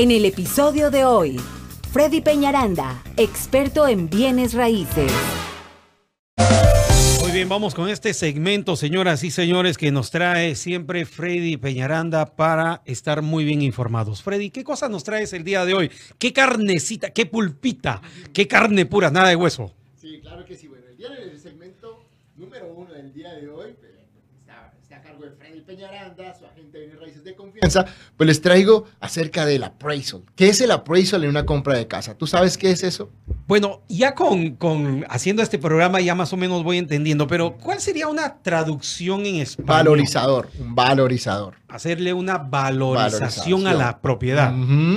En el episodio de hoy, Freddy Peñaranda, experto en bienes raíces. Muy bien, vamos con este segmento, señoras y señores, que nos trae siempre Freddy Peñaranda para estar muy bien informados. Freddy, ¿qué cosa nos traes el día de hoy? ¿Qué carnecita, qué pulpita, qué carne pura, nada de hueso? Sí, claro que sí. Bueno, el día del segmento número uno del día de hoy a cargo de Freddy Peñaranda, su agente de raíces de confianza. Pues les traigo acerca del appraisal. ¿Qué es el appraisal en una compra de casa? ¿Tú sabes qué es eso? Bueno, ya con, con haciendo este programa ya más o menos voy entendiendo, pero ¿cuál sería una traducción en español? Valorizador, un valorizador. Hacerle una valorización, Valorización. a la propiedad.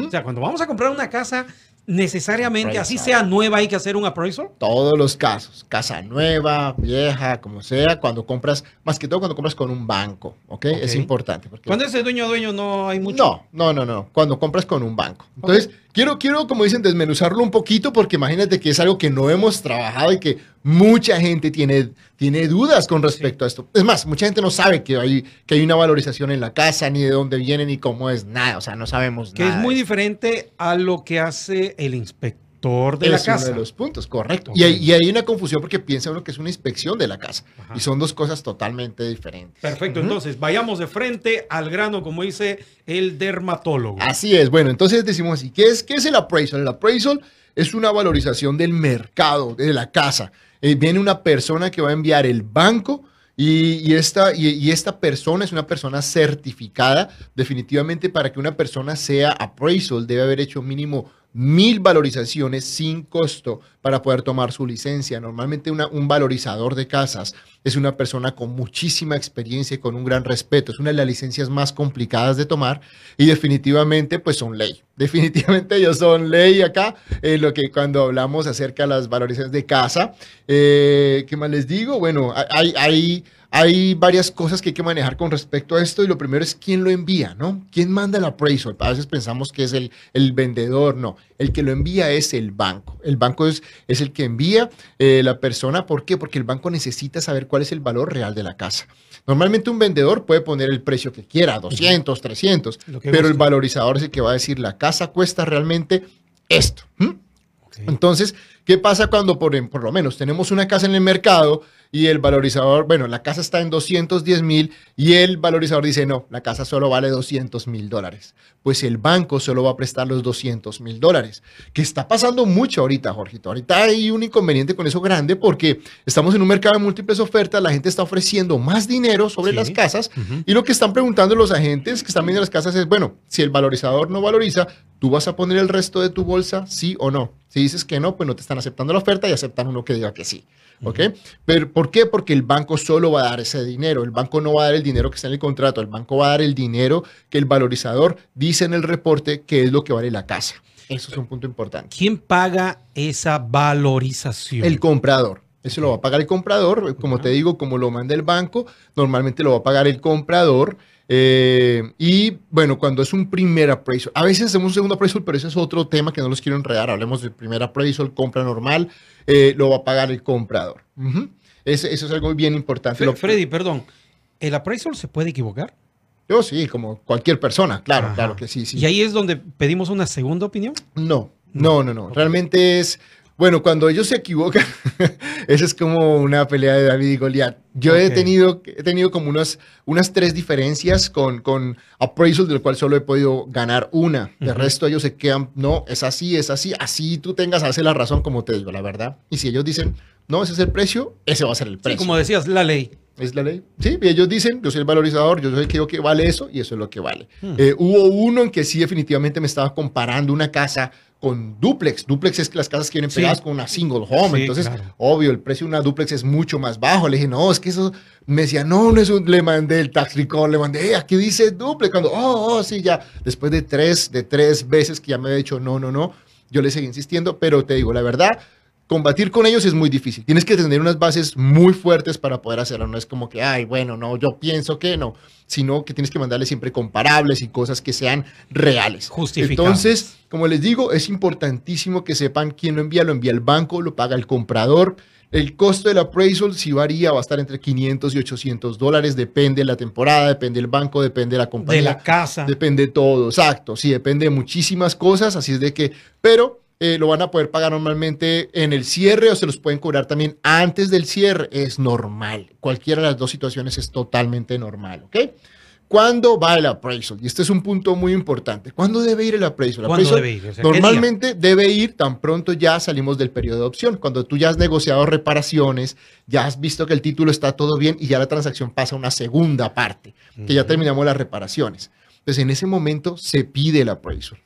O sea, cuando vamos a comprar una casa, necesariamente, así sea nueva, hay que hacer un appraisal. Todos los casos, casa nueva, vieja, como sea, cuando compras, más que todo cuando compras con un banco, ¿ok? Es importante. Porque Cuando es de dueño a dueño no hay mucho. No, no, no, no. Cuando compras con un banco. Entonces, quiero, quiero, como dicen, desmenuzarlo un poquito porque imagínate que es algo que no hemos trabajado y que mucha gente tiene, tiene dudas con respecto a esto. Es más, mucha gente no sabe que hay, que hay una valorización en la casa, ni de dónde viene, ni cómo es nada. O sea, no sabemos Que nada. es muy diferente a lo que hace el inspector de es la uno casa. de los puntos, correcto. Y, hay, y hay una confusión porque piensa uno que es una inspección de la casa. Ajá. Y son dos cosas totalmente diferentes. Perfecto, entonces vayamos de frente al grano, como dice el dermatólogo. Así es. Bueno, entonces decimos así, ¿qué es, qué es el appraisal? El appraisal es una valorización del mercado, de la casa. Eh, viene una persona que va a enviar el banco y, y esta, y, y esta persona es una persona certificada. Definitivamente para que una persona sea appraisal debe haber hecho mínimo mil valorizaciones sin costo para poder tomar su licencia. Normalmente un valorizador de casas es una persona con muchísima experiencia y con un gran respeto. Es una de las licencias más complicadas de tomar y definitivamente pues son ley. Definitivamente ellos son ley acá en lo que cuando hablamos acerca de las valorizaciones de casa. Eh, ¿Qué más les digo? Bueno, hay, hay, hay varias cosas que hay que manejar con respecto a esto y lo primero es quién lo envía, ¿no? ¿Quién manda el appraisal? A veces pensamos que es el, el vendedor, no. El que lo envía es el banco. El banco es, es el que envía eh, la persona. ¿Por qué? Porque el banco necesita saber cuál es el valor real de la casa. Normalmente un vendedor puede poner el precio que quiera, 200, 300, Lo que pero el valorizador es el que va a decir la casa cuesta realmente esto. Entonces, ¿qué pasa cuando por, por lo menos tenemos una casa en el mercado y el valorizador, bueno, la casa está en 210 mil y el valorizador dice, no, la casa solo vale 200 mil dólares? Pues el banco solo va a prestar los 200 mil dólares, que está pasando mucho ahorita, Jorgito. Ahorita hay un inconveniente con eso grande porque estamos en un mercado de múltiples ofertas, la gente está ofreciendo más dinero sobre Sí. las casas Ujú. y lo que están preguntando los agentes que están viendo las casas es, bueno, si el valorizador no valoriza, ¿tú vas a poner el resto de tu bolsa, sí o no? Si dices que no, pues no te están aceptando la oferta y aceptan uno que diga que sí. ¿Ok? Pero ¿por qué? Porque el banco solo va a dar ese dinero. El banco no va a dar el dinero que está en el contrato. El banco va a dar el dinero que el valorizador dice en el reporte que es lo que vale la casa. Eso es un punto importante. ¿Quién paga esa valorización? El comprador. Eso lo va a pagar el comprador. Como te digo, como lo manda el banco, normalmente lo va a pagar el comprador. Eh, y bueno, cuando es un primer appraisal, a veces hacemos un segundo appraisal, pero ese es otro tema que no los quiero enredar. Hablemos del primer appraisal, compra normal, eh, lo va a pagar el comprador. Ujú. Eso es algo bien importante. Fre- Lo- Freddy, perdón. ¿El appraisal se puede equivocar? Yo sí, como cualquier persona, claro, Ajá. claro que sí, sí. Y ahí es donde pedimos una segunda opinión. No, no, no, no. Realmente es, bueno, cuando ellos se equivocan, eso es como una pelea de David y Goliat. Yo he tenido, he tenido como unas, unas tres diferencias con, con appraisal, del cual solo he podido ganar una. De resto, ellos se quedan, no, es así, es así, así tú tengas, hace la razón como te digo, la verdad. Y si ellos dicen, no, ese es el precio, ese va a ser el Sí, precio. como decías, la ley. Es la ley. Sí, y ellos dicen, yo soy el valorizador, yo soy el que digo que vale eso y eso es lo que vale. Hmm. Eh, hubo uno en que sí definitivamente me estaba comparando una casa con duplex. Duplex es que las casas que vienen Sí. pegadas con una single home. Sí, Entonces, claro. obvio, el precio de una duplex es mucho más bajo. Le dije, no, es que eso... Me decía, no, no es un... Le mandé el tax record, le mandé, "Eh, aquí dice duplex. Cuando, oh, oh, sí, ya. Después de tres, de tres veces que ya me había dicho, no, no, no, yo le seguí insistiendo, pero te digo, la verdad, combatir con ellos es muy difícil. Tienes que tener unas bases muy fuertes para poder hacerlo. No es como que, ay, bueno, no, yo pienso que no, sino que tienes que mandarle siempre comparables y cosas que sean reales. Justificables. Entonces, como les digo, es importantísimo que sepan quién lo envía. Lo envía el banco, lo paga el comprador. El costo del appraisal si varía, va a estar entre 500 y 800 dólares, depende de la temporada, depende del banco, depende de la compañía. De la casa. Depende de todo, exacto. Sí, depende de muchísimas cosas, así es de que, pero eh, lo van a poder pagar normalmente en el cierre o se los pueden cobrar también antes del cierre. Es normal. Cualquiera de las dos situaciones es totalmente normal, ¿ok? ¿Cuándo va el appraisal? Y este es un punto muy importante. ¿Cuándo debe ir el appraisal? ¿Cuándo Appraisal debe ir? O sea, ¿qué normalmente debe ir tan pronto ya salimos del periodo de opción. Cuando tú ya has negociado reparaciones, ya has visto que el título está todo bien y ya la transacción pasa a una segunda parte, que ya Ujú. terminamos las reparaciones. Entonces, en ese momento se pide el appraisal.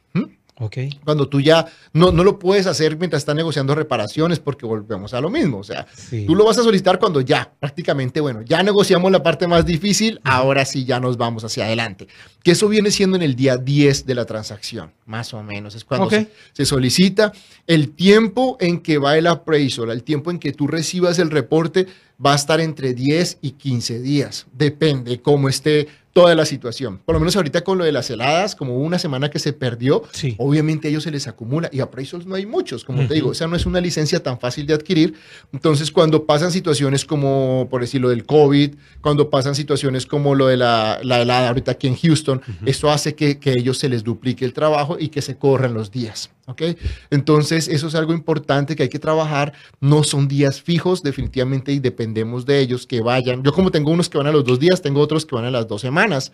¿Mm? Ok. Cuando tú ya no, no lo puedes hacer mientras estás negociando reparaciones porque volvemos a lo mismo. O sea, Sí. tú lo vas a solicitar cuando ya, prácticamente, bueno, ya negociamos la parte más difícil, ahora sí ya nos vamos hacia adelante. Que eso viene siendo en el día 10 de la transacción, más o menos. Es cuando se, se solicita el tiempo en que va el appraisal, el tiempo en que tú recibas el reporte, va a estar entre 10 y 15 días. Depende cómo esté toda la situación. Por lo menos ahorita con lo de las heladas, como una semana que se perdió, Sí. obviamente a ellos se les acumula y appraisals no hay muchos, como te digo, esa no es una licencia tan fácil de adquirir. Entonces, cuando pasan situaciones como, por decirlo, del COVID, cuando pasan situaciones como lo de la, la helada ahorita aquí en Houston, eso hace que, que ellos se les duplique el trabajo y que se corran los días. ¿Ok? Entonces, eso es algo importante que hay que trabajar. No son días fijos, definitivamente, y dependemos de ellos que vayan. Yo, como tengo unos que van a los dos días, tengo otros que van a las dos semanas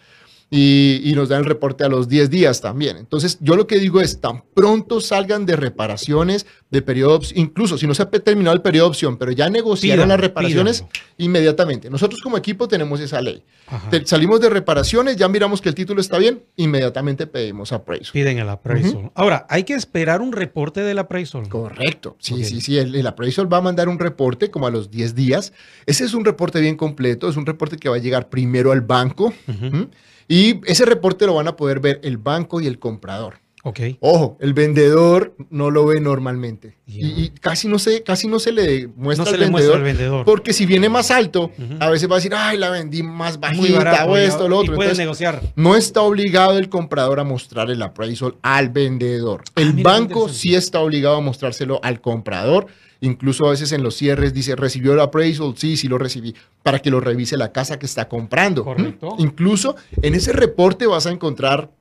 y, y nos dan el reporte a los 10 días también. Entonces, yo lo que digo es, tan pronto salgan de reparaciones, de periodo, de op- incluso si no se ha terminado el periodo de opción, pero ya negociaron las reparaciones, inmediatamente. Nosotros como equipo tenemos esa ley. Te- salimos de reparaciones, ya miramos que el título está bien, inmediatamente pedimos appraisal. Piden el appraisal. Ahora, hay que esperar un reporte del appraisal. Correcto. Sí, sí, sí. El, el appraisal va a mandar un reporte como a los 10 días. Ese es un reporte bien completo. Es un reporte que va a llegar primero al banco. ¿m? Y ese reporte lo van a poder ver el banco y el comprador. Ok. Ojo, el vendedor no lo ve normalmente. Y, y casi, no se, casi no se le muestra No se al muestra vendedor. al vendedor. Porque si viene más alto, a veces va a decir, ay, la vendí más bajita barato. o esto, lo y otro. puede Entonces, negociar. no está obligado el comprador a mostrar el appraisal al vendedor. Ah, El banco sí está obligado a mostrárselo al comprador. Incluso a veces en los cierres dice, ¿recibió el appraisal? Sí, sí lo recibí. Para que lo revise la casa que está comprando. Correcto. ¿Mm? Incluso en ese reporte vas a encontrar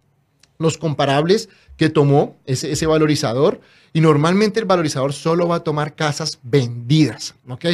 los comparables que tomó ese, ese valorizador. Y normalmente el valorizador solo va a tomar casas vendidas. ¿Ok?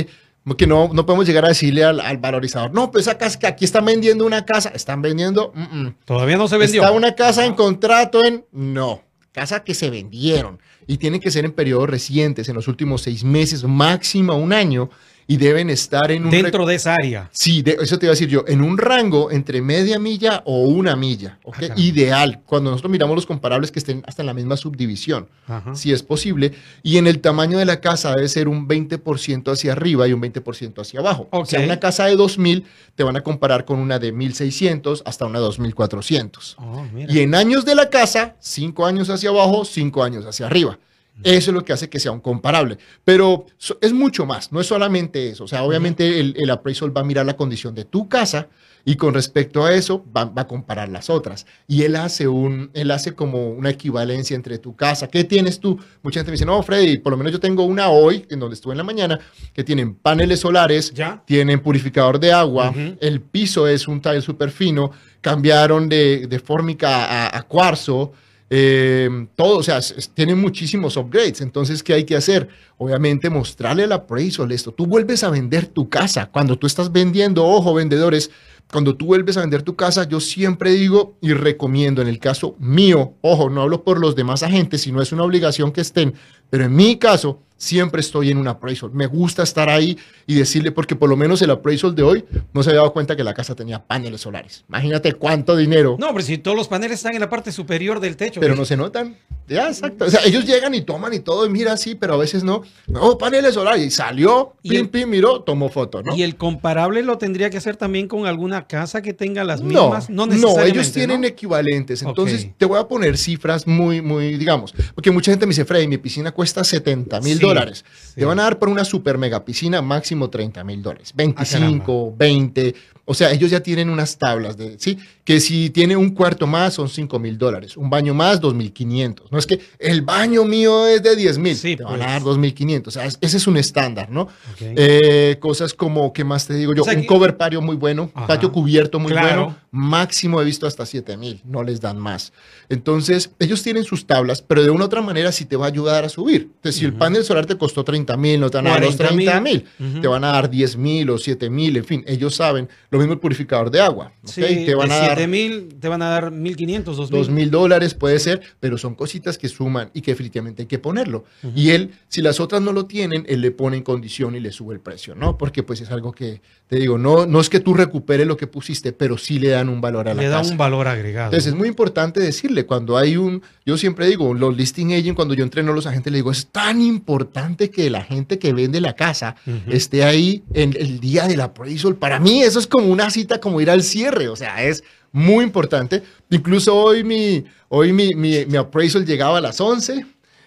Que no, no podemos llegar a decirle al, al valorizador, no, pues esa casa que aquí están vendiendo una casa, están vendiendo, mm, mm. Todavía no se vendió. Está una casa en contrato en. No, casa que se vendieron. Y tienen que ser en periodos recientes, en los últimos seis meses, máximo un año. Y deben estar en un. Dentro de esa área. Sí, de- eso te iba a decir yo, en un rango entre media milla o una milla. Ah. Ideal, cuando nosotros miramos los comparables que estén hasta en la misma subdivisión, Ajá. si es posible. Y en el tamaño de la casa debe ser un 20% hacia arriba y un 20% hacia abajo. O sea, una casa de 2000 te van a comparar con una de 1600 hasta una 2400. Oh. Y en años de la casa, cinco años hacia abajo, cinco años hacia arriba. Eso es lo que hace que sea un comparable. Pero es mucho más, no es solamente eso. O sea, obviamente el, el appraisal va a mirar la condición de tu casa y con respecto a eso va, va a comparar las otras. Y él hace, un, él hace como una equivalencia entre tu casa. ¿Qué tienes tú? Mucha gente me dice, no, Freddy, por lo menos yo tengo una hoy, en donde estuve en la mañana, que tienen paneles solares, Ya. tienen purificador de agua, el piso es un tile súper fino, cambiaron de, de fórmica a, a cuarzo, eh, todo, o sea, tienen muchísimos upgrades. Entonces, ¿qué hay que hacer? Obviamente, mostrarle al appraisal esto. Tú vuelves a vender tu casa. Cuando tú estás vendiendo, ojo, vendedores, cuando tú vuelves a vender tu casa, yo siempre digo y recomiendo, en el caso mío, ojo, no hablo por los demás agentes, sino es una obligación que estén, pero en mi caso, siempre estoy en un appraisal. Me gusta estar ahí y decirle, porque por lo menos el appraisal de hoy no se había dado cuenta que la casa tenía paneles solares. Imagínate cuánto dinero, No, pero si todos los paneles están en la parte superior del techo. pero no se notan. Ya, exacto. O sea, ellos llegan y toman y todo, y mira, sí, pero a veces no. No, paneles solares. Y salió, Y pim, el- pim, miró, tomó foto, ¿no? Y el comparable lo tendría que hacer también con alguna casa que tenga las No, mismas. No, no, necesariamente, ellos tienen ¿no? equivalentes. Entonces, te voy a poner cifras muy, muy, digamos, porque mucha gente me dice, Freddy, mi piscina cuesta 70 mil Sí, dólares. sí. Te van a dar por una super mega piscina máximo 30 mil dólares. Ah, 25, 20. O sea, ellos ya tienen unas tablas de, ¿sí? Que si tiene un cuarto más son 5 mil dólares, un baño más 2.500. No es que el baño mío es de 10 mil, Sí, te van pues. a dar 2.500. O sea, es- ese es un estándar, ¿no? Eh, cosas como, ¿qué más te digo yo? O sea un que- cover patio muy bueno, Ajá. patio cubierto muy Claro. bueno, máximo he visto hasta 7 mil, no les dan más. Entonces, ellos tienen sus tablas, pero de una u otra manera sí te va a ayudar a subir. Entonces, si el panel solar te costó 30 mil, no te van a dar los 40,000. 30 mil, te van a dar 10 mil o 7 mil, en fin, ellos saben. Lo mismo el purificador de agua, ¿ok? Sí, te van de a dar 7 mil, te van a dar 1500, 2000. dos mil dólares puede ser, pero son cositas que suman y que definitivamente hay que ponerlo. Y él, si las otras no lo tienen, él le pone en condición y le sube el precio, ¿no? Porque pues es algo que, te digo, no, no es que tú recuperes lo que pusiste, pero sí le dan un valor a la Le da casa. un valor agregado. Entonces es muy importante decirle, cuando hay un, yo siempre digo, los listing agent, cuando yo entreno a los agentes, le digo, es tan importante que la gente que vende la casa esté ahí en el día del appraisal. Para mí eso es como una cita, como ir al cierre, o sea, es muy importante. Incluso hoy mi, hoy mi, mi, mi appraisal llegaba a las 11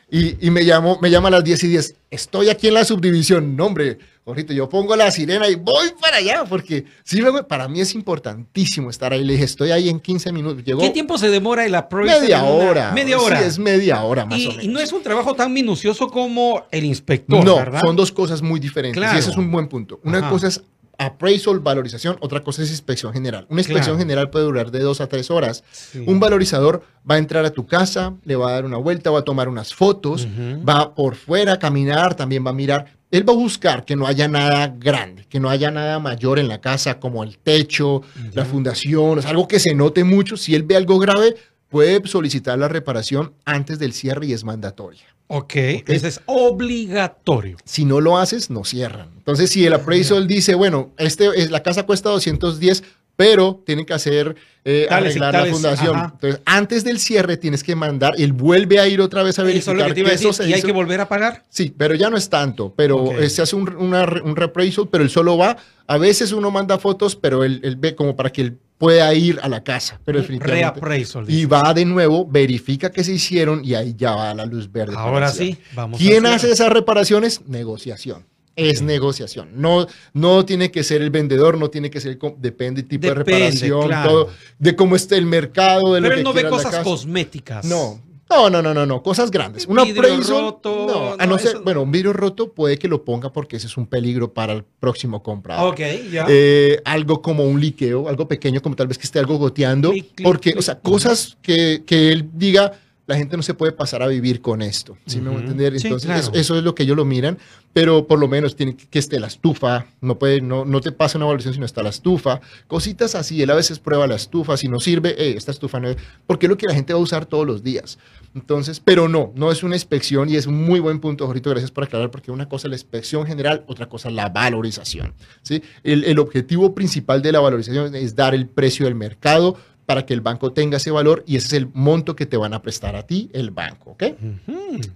y, y me, llamó, me llama a las 10 y 10. Estoy aquí en la subdivisión. No, hombre, Jorgito, yo pongo la sirena y voy para allá porque sí, para mí es importantísimo estar ahí. Le dije, estoy ahí en 15 minutos. Llegó ¿Qué tiempo se demora el appraisal? media una- hora. Media hora. Sí, es media hora más y, o menos. y no es un trabajo tan minucioso como el inspector, No, ¿verdad? son dos cosas muy diferentes. Claro. Y ese es un buen punto. Una Ajá. cosa es appraisal, valorización, otra cosa es inspección general. Una inspección Claro. general puede durar de dos a tres horas. Sí. Un valorizador va a entrar a tu casa, le va a dar una vuelta, va a tomar unas fotos, va por fuera a caminar, también va a mirar. Él va a buscar que no haya nada grande, que no haya nada mayor en la casa, como el techo, la fundación, o sea, algo que se note mucho. Si él ve algo grave, puede solicitar la reparación antes del cierre y es mandatoria. Ok, ese es obligatorio. Si no lo haces, no cierran. Entonces, si el appraisal dice, bueno, este es, la casa cuesta 210, pero tienen que hacer eh, Tales arreglar tales, la fundación. ajá. Entonces, antes del cierre tienes que mandar, él vuelve a ir otra vez a Eso es lo verificar que te iba a que eso decir. se ¿Y hay que volver a pagar? Sí, pero ya no es tanto, pero eh, se hace un, una un reappraisal, pero él solo va, a veces uno manda fotos, pero él, él ve como para que él pueda ir a la casa, pero definitivamente. Reappraisal. Y va de nuevo, verifica que se hicieron y ahí ya va la luz verde. Ahora sí, vamos ¿Quién hace esas reparaciones? Negociación. Es negociación. No, no tiene que ser el vendedor, no tiene que ser, depende del tipo de reparación, claro. todo, de cómo esté el mercado, de lo Pero que él no ve cosas cosméticas. No, no, no, no, no, no, cosas grandes. Un vidrio roto, no, a no, no ser, eso- bueno, un vidrio roto puede que lo ponga porque ese es un peligro para el próximo comprador. Ok, ya. Eh, algo como un liqueo, algo pequeño, como tal vez que esté algo goteando, Clic, clic, porque, clic. o sea, cosas que, que él diga, la gente no se puede pasar a vivir con esto, ¿sí me voy a entender? Sí, Entonces, claro. eso, eso es lo que ellos lo miran, pero por lo menos tiene que, que esté la estufa, no puede, no, no te pasa una evaluación si no está la estufa, cositas así, él a veces prueba la estufa, si no sirve, "Eh, esta estufa no es, porque es lo que la gente va a usar todos los días. Entonces, pero no, no es una inspección y es un muy buen punto, Jorito, gracias por aclarar, porque una cosa es la inspección general, otra cosa es la valorización. ¿sí? El, el objetivo principal de la valorización es dar el precio del mercado para que el banco tenga ese valor y ese es el monto que te van a prestar a ti, el banco.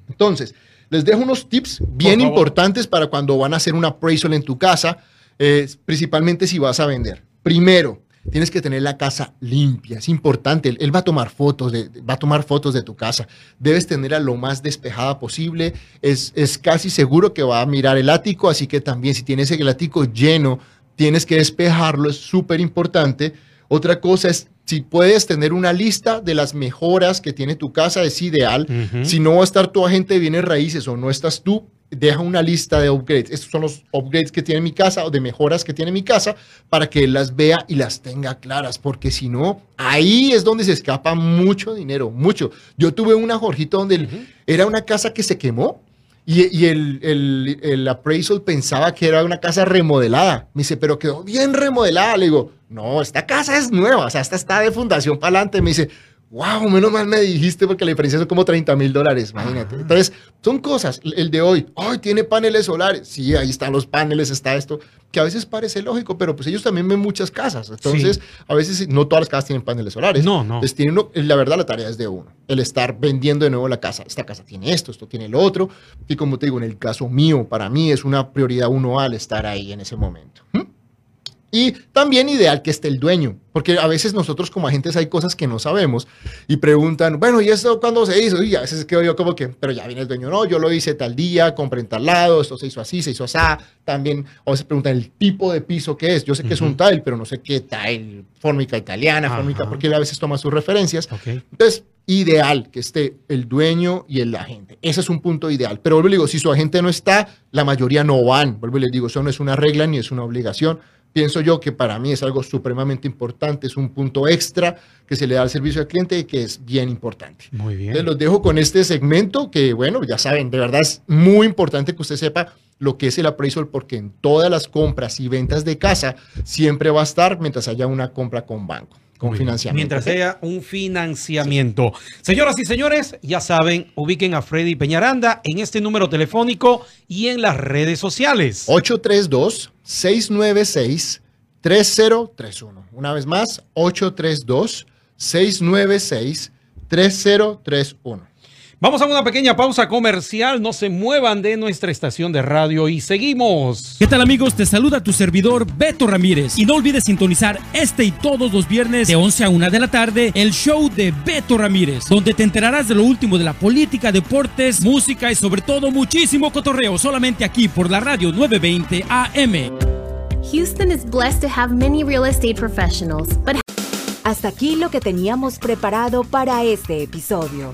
Entonces, les dejo unos tips bien importantes para cuando van a hacer un appraisal en tu casa, eh, principalmente si vas a vender. Primero, tienes que tener la casa limpia, es importante. Él, él va a tomar fotos de, va a tomar fotos de tu casa. Debes tenerla lo más despejada posible. Es, es casi seguro que va a mirar el ático, así que también si tienes el ático lleno, tienes que despejarlo, es súper importante. Otra cosa es, si puedes tener una lista de las mejoras que tiene tu casa, es ideal. Si no va a estar tu agente de bienes raíces o no estás tú, deja una lista de upgrades. Estos son los upgrades que tiene mi casa o de mejoras que tiene mi casa para que él las vea y las tenga claras, porque si no, ahí es donde se escapa mucho dinero, mucho. Yo tuve una, Jorgito, donde era una casa que se quemó. Y, el, el, el appraisal pensaba que era una casa remodelada. Me dice, pero quedó bien remodelada. Le digo, no, esta casa es nueva, o sea, esta está de fundación para adelante. Me dice, wow, menos mal me dijiste porque la diferencia son como 30 mil dólares, imagínate. Entonces, son cosas, el de hoy, ay, tiene paneles solares, sí, ahí están los paneles, está esto, que a veces parece lógico, pero pues ellos también ven muchas casas, entonces a veces no todas las casas tienen paneles solares. No, no. Entonces, tienen la verdad la tarea es de uno, el estar vendiendo de nuevo la casa. Esta casa tiene esto, esto tiene lo otro, y como te digo, en el caso mío, para mí es una prioridad uno al estar ahí en ese momento. ¿Mm? Y también ideal que esté el dueño, porque a veces nosotros como agentes hay cosas que no sabemos y preguntan, bueno, ¿y esto cuándo se hizo? Y a veces quedo yo como que, pero ya viene el dueño, no, yo lo hice tal día, compré en tal lado, esto se hizo así, se hizo así. También a veces preguntan el tipo de piso que es. Yo sé que es un tile, pero no sé qué tile, fórmica italiana, fórmica, porque a veces toma sus referencias. Entonces, ideal que esté el dueño y el agente. Ese es un punto ideal. Pero vuelvo y digo, si su agente no está, la mayoría no van. Vuelvo y les digo, eso no es una regla ni es una obligación pienso yo que para mí es algo supremamente importante, es un punto extra que se le da al servicio al cliente y que es bien importante. Muy bien. Entonces los dejo con este segmento que, bueno, ya saben, de verdad es muy importante que usted sepa lo que es el appraisal porque en todas las compras y ventas de casa siempre va a estar mientras haya una compra con banco. Con financiamiento. Mientras haya un financiamiento. Señoras y señores, ya saben, ubiquen a Freddy Peñaranda en este número telefónico y en las redes sociales. 832-696-3031. Una vez más, 832-696-3031. Vamos a una pequeña pausa comercial, no se muevan de nuestra estación de radio y seguimos. ¿Qué tal amigos? Te saluda tu servidor Beto Ramírez y no olvides sintonizar este y todos los viernes de 11 a 1 de la tarde el show de Beto Ramírez, donde te enterarás de lo último de la política, deportes, música y sobre todo muchísimo cotorreo solamente aquí por la radio 920 AM. Houston is blessed to have many real estate professionals, but Hasta aquí lo que teníamos preparado para este episodio.